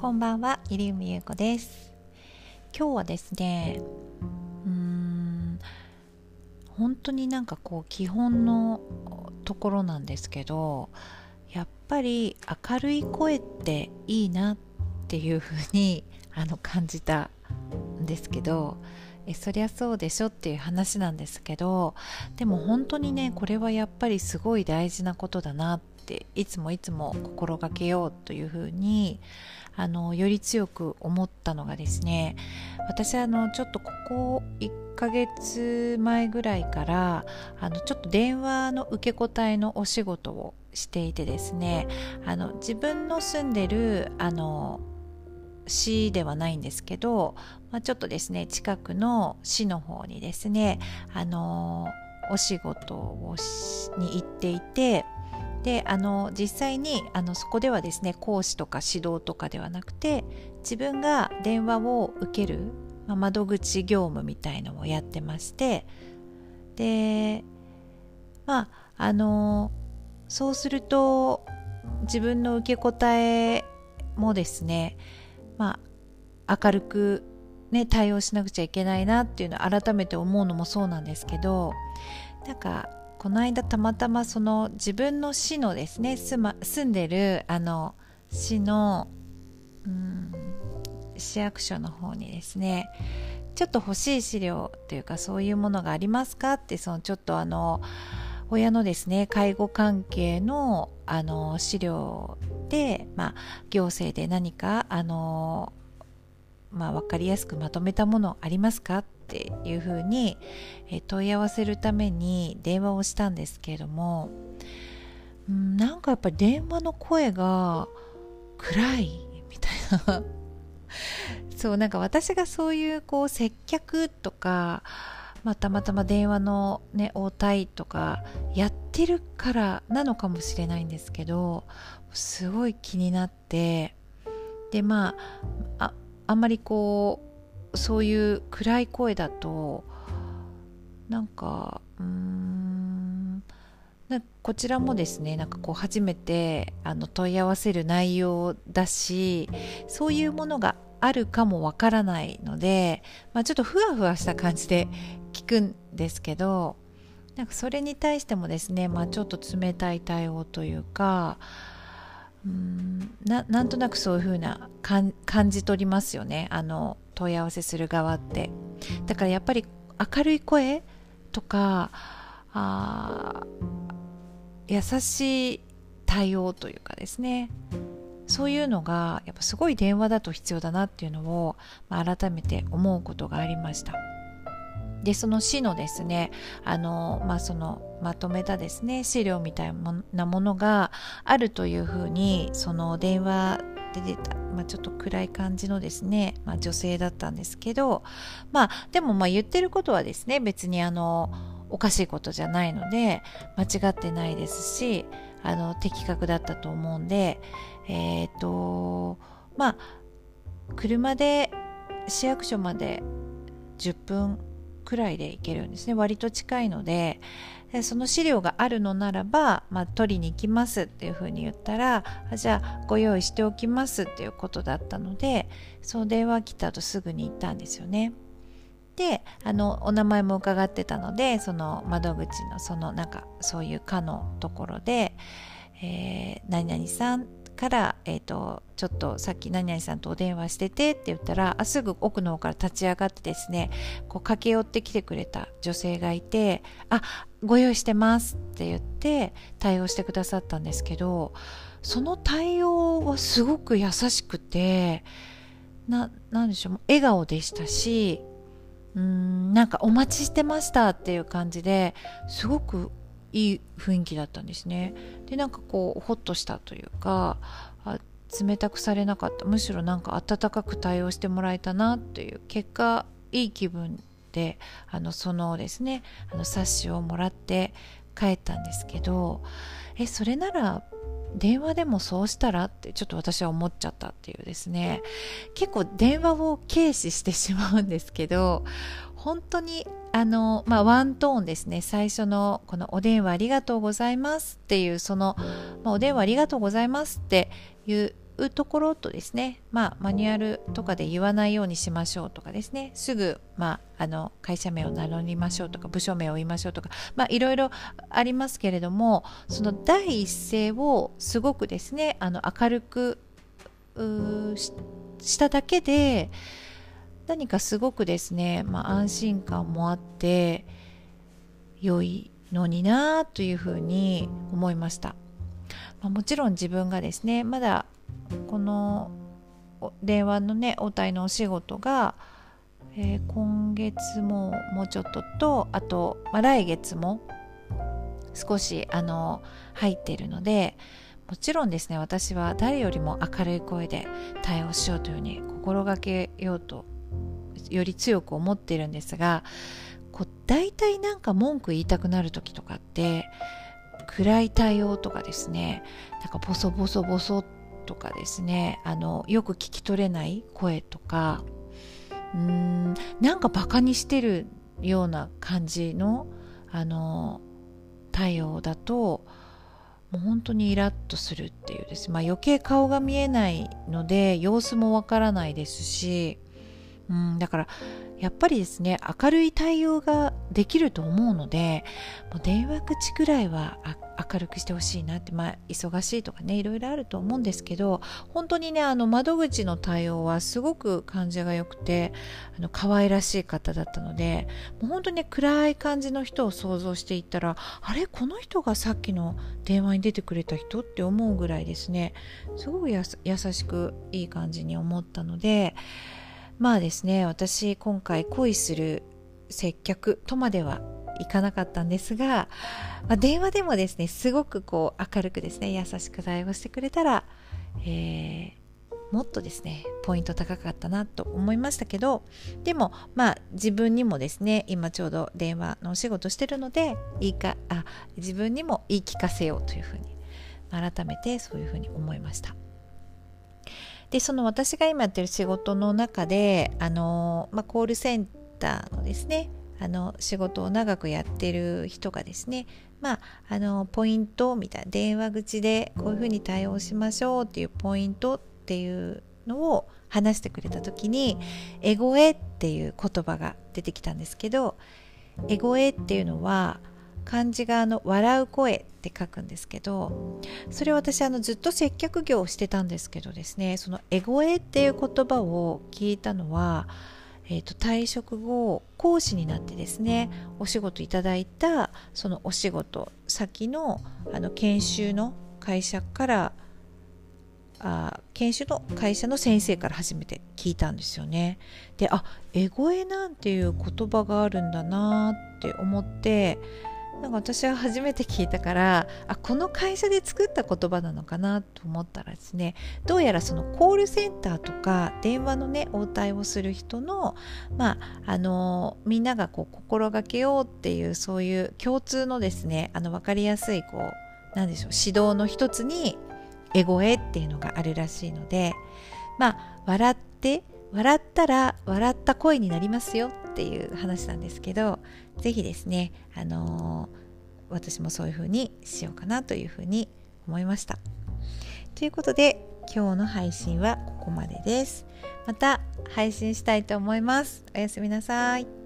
こんばんは、入海優子です。今日はですね、うーん、本当になんかこう基本のところなんですけど、やっぱり明るい声っていいなっていうふうにあの感じたんですけど、えそりゃそうでしょっていう話なんですけどでも本当にねこれはやっぱりすごい大事なことだなっていつもいつも心がけようというふうにあのより強く思ったのがですね私あのちょっとここ1ヶ月前ぐらいからあのちょっと電話の受け答えのお仕事をしていてですねあの自分の住んでるあの市ではないんですけど、まあ、ちょっとですね近くの市の方にですねあのお仕事をしに行っていてであの実際にあのそこではですね講師とか指導とかではなくて自分が電話を受ける、まあ、窓口業務みたいのをやってましてでまああのそうすると自分の受け答えもですねまあ、明るく、ね、対応しなくちゃいけないなっていうのを改めて思うのもそうなんですけどなんかこの間たまたまその自分の市のですね住,、ま、住んでるあの市のうん市役所の方にですねちょっと欲しい資料というかそういうものがありますかってそのちょっとあの親のですね介護関係のあの資料で、まあ、行政で何かあの、まあ、分かりやすくまとめたものありますかっていうふうに、え問い合わせるために電話をしたんですけれども、ん、なんかやっぱり電話の声が暗いみたいな。そうなんか私がそういうこう接客とかまあ、たまたま電話の、ね、応対とかやってるからなのかもしれないんですけどすごい気になって。でまあああんまりこうそういう暗い声だとなんかうーんなこちらもですねなんかこう初めてあの問い合わせる内容だしそういうものがあるかもわからないので、まあ、ちょっとふわふわした感じで聞くんですけどなんかそれに対してもですね、まあ、ちょっと冷たい対応というかうんななんとなくそういう風な感じ取りますよね。あの問い合わせする側ってだからやっぱり明るい声とかあ優しい対応というかですねそういうのがやっぱすごい電話だと必要だなっていうのを、ま、改めて思うことがありました。でその市のですねあの、まあ、そのまとめたですね資料みたいなものがあるというふうにその電話で出た、まあ、ちょっと暗い感じのですね、まあ、女性だったんですけど、まあ、でもまあ言ってることはですね別にあのおかしいことじゃないので間違ってないですしあの的確だったと思うんでえっ、ー、とまあ車で市役所まで10分くらいで行けるんですね割と近いのでその資料があるのならば、まあ、取りに行きますっていうふうに言ったらじゃあご用意しておきますっていうことだったのでその電話来たとすぐに行ったんですよね。であのお名前も伺ってたのでその窓口のそのなんかそういう課のところで、えー、何々さんから、えーと、ちょっとさっき何々さんとお電話しててって言ったらあすぐ奥の方から立ち上がってですねこう駆け寄ってきてくれた女性がいてあご用意してますって言って対応してくださったんですけどその対応はすごく優しくてななでしょう笑顔でしたしうんなんかお待ちしてましたっていう感じですごくいい雰囲気だったんですね。でなんかこうホッとしたというか冷たくされなかった。むしろなんか温かく対応してもらえたなっていう結果いい気分であのそのですねあの冊子をもらって帰ったんですけどえそれなら電話でもそうしたらってちょっと私は思っちゃったっていうですね。結構電話を軽視してしまうんですけど本当にあの、まあ、ワントーンですね。最初のこの「お電話ありがとうございます」っていうその、まあ、お電話ありがとうございます」っていうところとですね、まあ、マニュアルとかで言わないようにしましょうとかですね。すぐ、まあ、あの会社名を名乗りましょうとか部署名を言いましょうとか、まあ、いろいろありますけれどもその第一声をすごくですねあの明るくしただけで何かすごくですね、まあ、安心感もあって良いのになというふうに思いました。まあ、もちろん自分がですねまだこの電話のね応対のお仕事が、えー、今月ももうちょっととあと、まあ、来月も少しあの入っているのでもちろんですね私は誰よりも明るい声で対応しようというふうに心がけようとより強く思ってるんですがこう大体なんか文句言いたくなる時とかって暗い対応とかですねなんかボソボソボソとかですねあのよく聞き取れない声とかうーんなんかバカにしてるような感じのあの対応だともう本当にイラッとするっていうです。まあ余計顔が見えないので様子もわからないですしうんだからやっぱりですね明るい対応ができると思うのでもう電話口ぐらいは明るくしてほしいなってまあ忙しいとかねいろいろあると思うんですけど本当にねあの窓口の対応はすごく感じが良くてあの可愛らしい方だったのでもう本当に、ね、暗い感じの人を想像していったらあれ？この人がさっきの電話に出てくれた人って思うぐらいですねすごく優しくいい感じに思ったのでまあですね私今回恋する接客とまではいかなかったんですが、まあ、電話でもですねすごくこう明るくですね優しく対応してくれたら、えー、もっとですねポイント高かったなと思いましたけどでもまあ自分にもですね今ちょうど電話のお仕事してるのでいいかあ自分にも言い聞かせようというふうに改めてそういうふうに思いました。でその私が今やってる仕事の中であの、まあ、コールセンターのですねあの仕事を長くやってる人がですねまああのポイントみたいな電話口でこういうふうに対応しましょうっていうポイントっていうのを話してくれた時に「エゴエ」っていう言葉が出てきたんですけど「エゴエ」っていうのは漢字があの笑う声って書くんですけどそれ私あのずっと接客業をしてたんですけどですねそのエゴエっていう言葉を聞いたのは、えーと、退職後講師になってですねお仕事いただいたそのお仕事先のあの研修の会社からあ研修の会社の先生から初めて聞いたんですよね。であエゴエなんていう言葉があるんだなって思ってなんか私は初めて聞いたからあこの会社で作った言葉なのかなと思ったらですねどうやらそのコールセンターとか電話のね応対をする人のまああのみんながこう心がけようっていうそういう共通のですねあの分かりやすいこうなんでしょう指導の一つにエゴエっていうのがあるらしいのでまあ笑って笑ったら笑った声になりますよっていう話なんですけど是非ですね、あのー、私もそういう風にしようかなという風に思いました。ということで今日の配信はここまでです。また配信したいと思います。おやすみなさい。